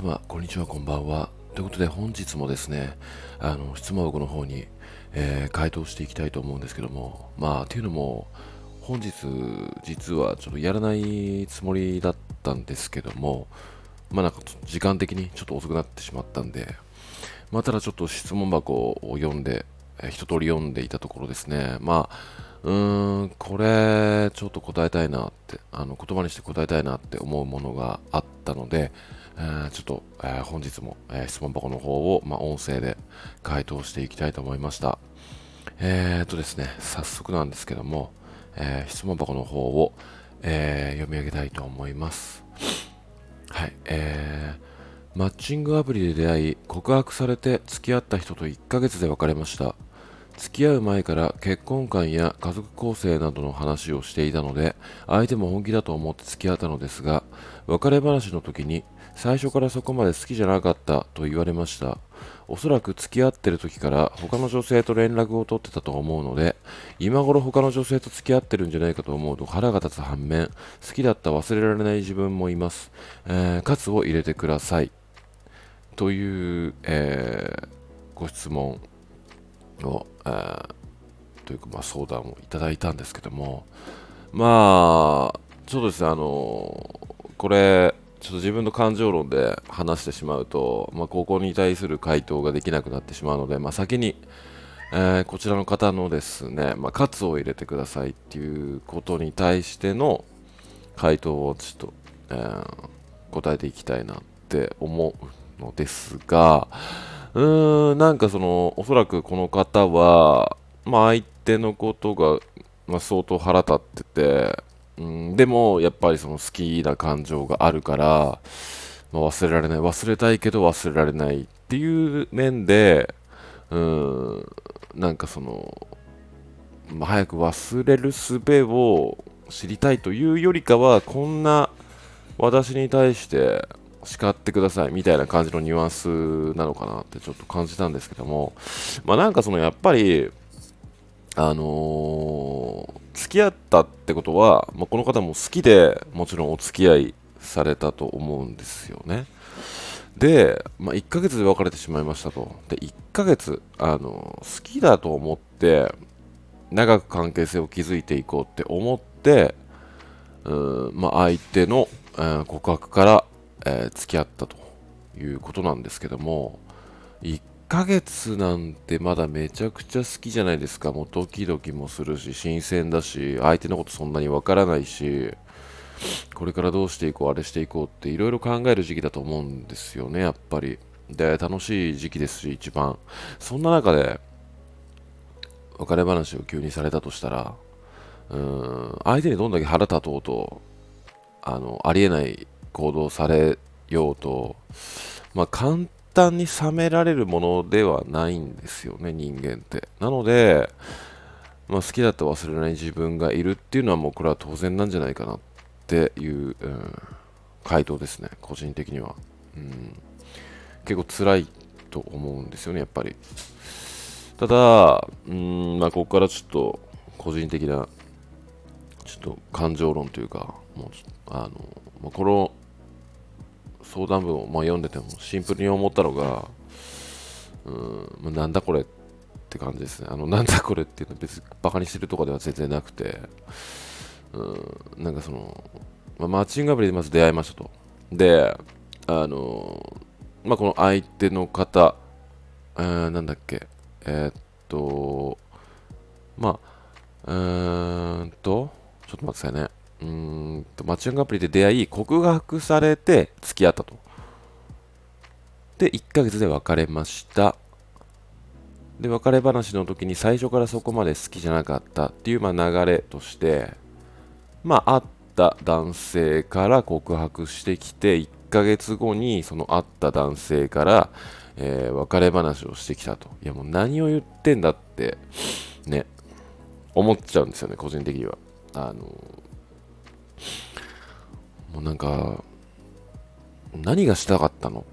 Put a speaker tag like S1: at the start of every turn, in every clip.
S1: 様、こんにちは、こんばんは。ということで、本日もですね、あの、質問箱の方に、えー、回答していきたいと思うんですけども、まあ、というのも、本日、実はちょっとやらないつもりだったんですけども、まあなんか時間的にちょっと遅くなってしまったんで、まあただちょっと質問箱を読んで、えー、一通り読んでいたところですね、まあ、うーん、これ、ちょっと答えたいなって、あの言葉にして答えたいなって思うものがあったので、えー、ちょっと、えー、本日も、えー、質問箱の方を、まあ、音声で回答していきたいと思いました。えーとですね、早速なんですけども、え質問箱の方を、え読み上げたいと思います。はい、えー、マッチングアプリで出会い、告白されて付き合った人と1ヶ月で別れました。付き合う前から結婚観や家族構成などの話をしていたので相手も本気だと思って付き合ったのですが別れ話の時に最初からそこまで好きじゃなかったと言われました。おそらく付き合ってる時から他の女性と連絡を取ってたと思うので今頃他の女性と付き合ってるんじゃないかと思うと腹が立つ反面好きだった忘れられない自分もいます、えー、喝を入れてください。という、えー、ご質問。を、え、というか、まあ、相談をいただいたんですけども、まあ、ちょっとですね、あのこれ、ちょっと自分の感情論で話してしまうと、まあ、ここに対する回答ができなくなってしまうので、まあ、先に、えー、こちらの方のですね、まあ、カツを入れてくださいっていうことに対しての回答をちょっと、えー、答えていきたいなって思うのですが、うーん、なんかその、おそらくこの方は、まあ相手のことが、まあ、相当腹立ってて、うん、でもやっぱりその好きな感情があるから、まあ、忘れられない、忘れたいけど忘れられないっていう面で、うん、なんかその、まあ、早く忘れる術を知りたいというよりかは、こんな私に対して叱ってくださいみたいな感じのニュアンスなのかなってちょっと感じたんですけども、まあなんかそのやっぱり、あのー、付き合ったってことは、まあ、この方も好きでもちろんお付き合いされたと思うんですよね。で、まあ、1ヶ月で別れてしまいましたと。で、1ヶ月、あの好きだと思って、長く関係性を築いていこうって思って、うんまあ、相手の、えー、告白からえー、付き合ったということなんですけども、1ヶ月なんてまだめちゃくちゃ好きじゃないですか。もうドキドキもするし、新鮮だし、相手のことそんなにわからないし、これからどうしていこう、あれしていこうっていろいろ考える時期だと思うんですよね、やっぱり。で、楽しい時期ですし、一番。そんな中で、別れ話を急にされたとしたら、うん、相手にどんだけ腹立とうと、あの、ありえない行動されようと、まあ、簡単に冷められるものではないんですよね、人間って。なので、まあ、好きだと忘れない自分がいるっていうのはもうこれは当然なんじゃないかなっていう、うん、回答ですね、個人的には。うん、結構辛いと思うんですよね、やっぱり。ただ、うん、まあ、ここからちょっと個人的な、ちょっと感情論というか、もうあの、まあ、この相談文をまあ読んでてもシンプルに思ったのが、うん、まあ、なんだこれって感じですね。あの、なんだこれっていうのは別にバカにしてるとかでは全然なくて、うん、なんかその、まあ、マッチングアプリでまず出会いましたと。で、あの、まあ、この相手の方、えー、なんだっけ、えー、っと、まあ、うーんと、ちょっと待ってくださいね。うんとマッチングアプリで出会い告白されて付き合ったと。で1ヶ月で別れました。で別れ話の時に最初からそこまで好きじゃなかったっていう、まあ、流れとしてまあ会った男性から告白してきて1ヶ月後にその会った男性から、えー、別れ話をしてきたと。いやもう何を言ってんだってね思っちゃうんですよね個人的には。あのもうなんか、何がしたかったの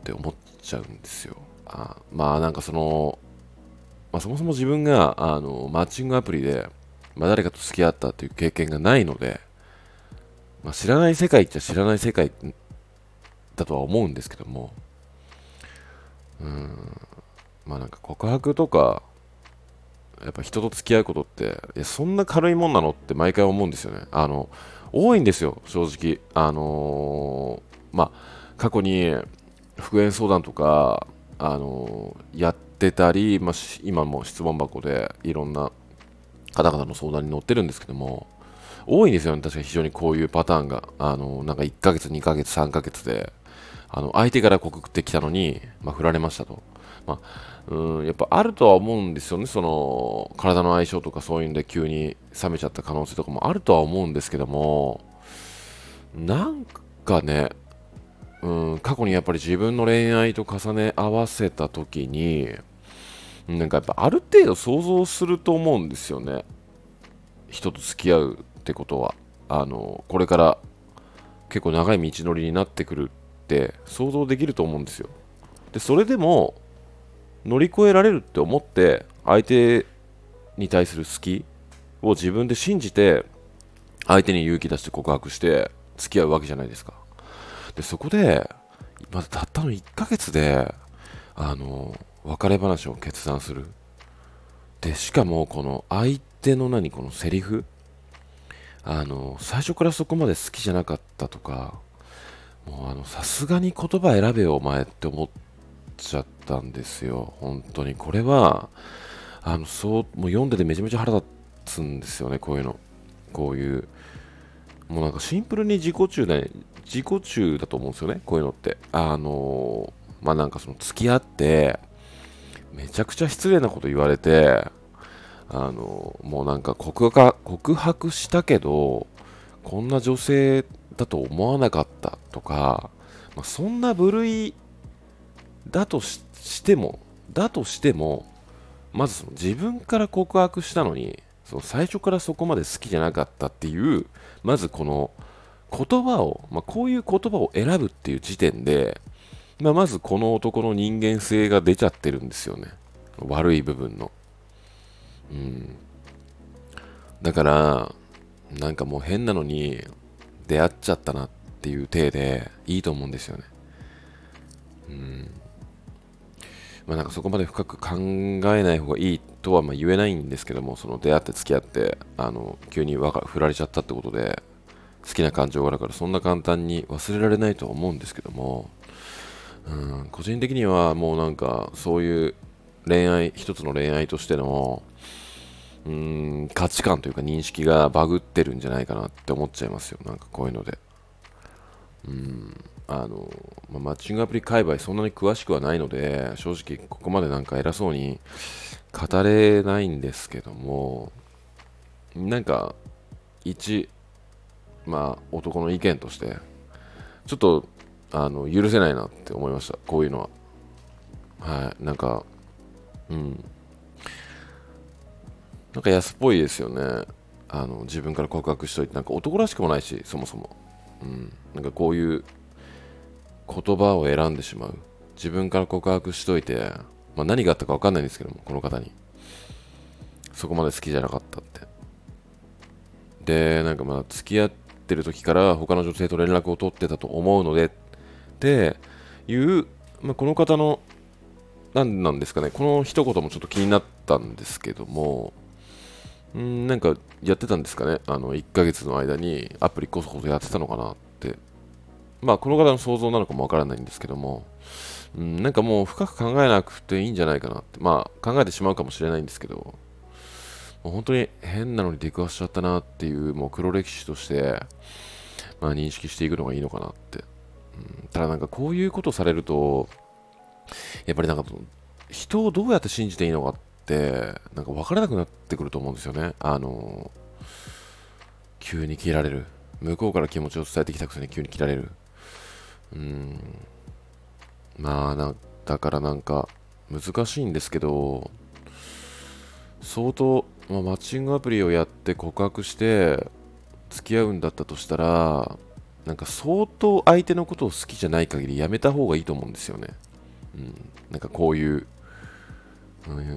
S1: って思っちゃうんですよ。あまあなんかその、まあ、そもそも自分があのマッチングアプリで、まあ、誰かと付き合ったという経験がないので、まあ、知らない世界っちゃ知らない世界だとは思うんですけどもうんまあなんか告白とかやっぱ人と付き合うことっていやそんな軽いもんなのって毎回思うんですよね。あの多いんですよ正直。あのー、まあ過去に復縁相談とかあのー、やってたり、まあ、今も質問箱でいろんな方々の相談に乗ってるんですけども多いんですよね。確かに非常にこういうパターンが。あのなんか1ヶ月2ヶ月3ヶ月で。あの相手から告ってきたのに、まあ、振られましたと、まあ、うんやっぱあるとは思うんですよね。その体の相性とかそういうんで急に冷めちゃった可能性とかもあるとは思うんですけどもなんかねうん過去にやっぱり自分の恋愛と重ね合わせた時になんかやっぱある程度想像すると思うんですよね。人と付き合うってことは。あのこれから結構長い道のりになってくるって想像できると思うんですよ。でそれでも乗り越えられるって思って相手に対する好きを自分で信じて相手に勇気出して告白して付き合うわけじゃないですか。でそこでまだたったの1ヶ月であの別れ話を決断する。でしかもこの相手の何このセリフあの最初からそこまで好きじゃなかったとかもうあのさすがに言葉選べよお前って思っちゃったんですよ。本当に。これはあのそうもう読んでてめちゃめちゃ腹立つんですよねこういうの。こういうもうなんかシンプルに自己中で自己中だと思うんですよねこういうのって。あのまあなんかその付き合ってめちゃくちゃ失礼なこと言われてあのもうなんか告白告白したけどこんな女性だと思わなかったとか、まあ、そんな部類だとしてもだとしてもまずその自分から告白したのにその最初からそこまで好きじゃなかったっていうまずこの言葉を、まあ、こういう言葉を選ぶっていう時点で、まあ、まずこの男の人間性が出ちゃってるんですよね悪い部分のうん。だから、なんかもう変なのに出会っちゃったなっていう体でいいと思うんですよね。うん。まあなんかそこまで深く考えない方がいいとはま言えないんですけども、その出会って付き合って、あの、急に振られちゃったってことで、好きな感情があるからそんな簡単に忘れられないとは思うんですけども、うん、個人的にはもうなんかそういう恋愛、一つの恋愛としての、うーん、価値観というか認識がバグってるんじゃないかなって思っちゃいますよ。なんかこういうので。うん、あの、まあ、マッチングアプリ界隈そんなに詳しくはないので、正直ここまでなんか偉そうに語れないんですけども、なんか、一、まあ、男の意見として、ちょっと、あの、許せないなって思いました。こういうのは。はい。なんか、うん。なんか安っぽいですよね。あの自分から告白しといて、なんか男らしくもないし、そもそも。うん。なんかこういう言葉を選んでしまう。自分から告白しといて、まあ、何があったか分かんないんですけども、この方に。そこまで好きじゃなかったって。で、なんかまあ付き合ってる時から他の女性と連絡を取ってたと思うので、っていう、まあ、この方の何なんですかね、この一言もちょっと気になったんですけども、んなんかやってたんですかね、あの1ヶ月の間にアプリこそこそやってたのかなって、まあこの方の想像なのかもわからないんですけども、んなんかもう深く考えなくていいんじゃないかなって、まあ考えてしまうかもしれないんですけど、もう本当に変なのに出くわしちゃったなっていう、もう黒歴史として、まあ、認識していくのがいいのかなって。うん、ただなんかこういうことされると、やっぱりなんか人をどうやって信じていいのかってなんか分からなくなってくると思うんですよね。あの急に切られる。向こうから気持ちを伝えてきたくせに急に切られる。うん。まあなだからなんか難しいんですけど相当、まあ、マッチングアプリをやって告白して付き合うんだったとしたらなんか相当相手のことを好きじゃない限りやめた方がいいと思うんですよね。うん、なんかこういう、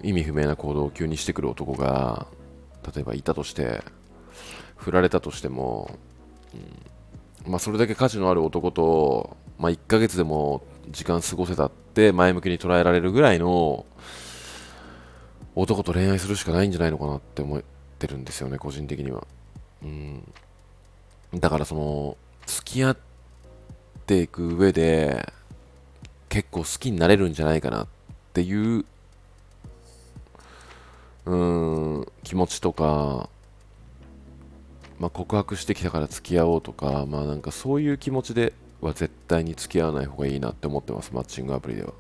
S1: 意味不明な行動を急にしてくる男が例えばいたとして振られたとしても、うん、まあ、それだけ価値のある男とまあ、1ヶ月でも時間過ごせたって前向きに捉えられるぐらいの男と恋愛するしかないんじゃないのかなって思ってるんですよね、個人的には。うん。だからその、付き合っていく上で、結構好きになれるんじゃないかなっていう、うん、気持ちとか、まあ、告白してきたから付き合おうとか、まあなんかそういう気持ちでは絶対に付き合わない方がいいなって思ってます、マッチングアプリでは。っ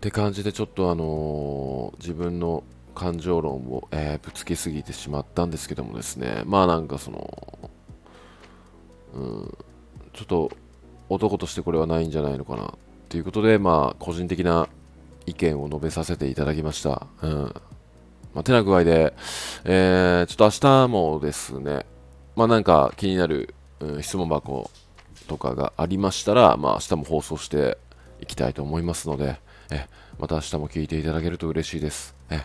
S1: て感じでちょっとあのー、自分の感情論を、えー、ぶつけすぎてしまったんですけどもですね。まあなんかそのうんちょっと男としてこれはないんじゃないのかな。ということでまあ個人的な意見を述べさせていただきました。うんまあ、てな具合で、えー、ちょっと明日もですね、まあなんか気になる、うん、質問箱とかがありましたら、まあ明日も放送していきたいと思いますので、えまた明日も聞いていただけると嬉しいです。え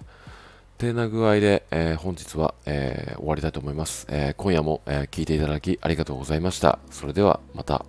S1: てな具合で、えー、本日は、えー、終わりたいと思います。えー、今夜も、え聞いていただきありがとうございました。それではまた。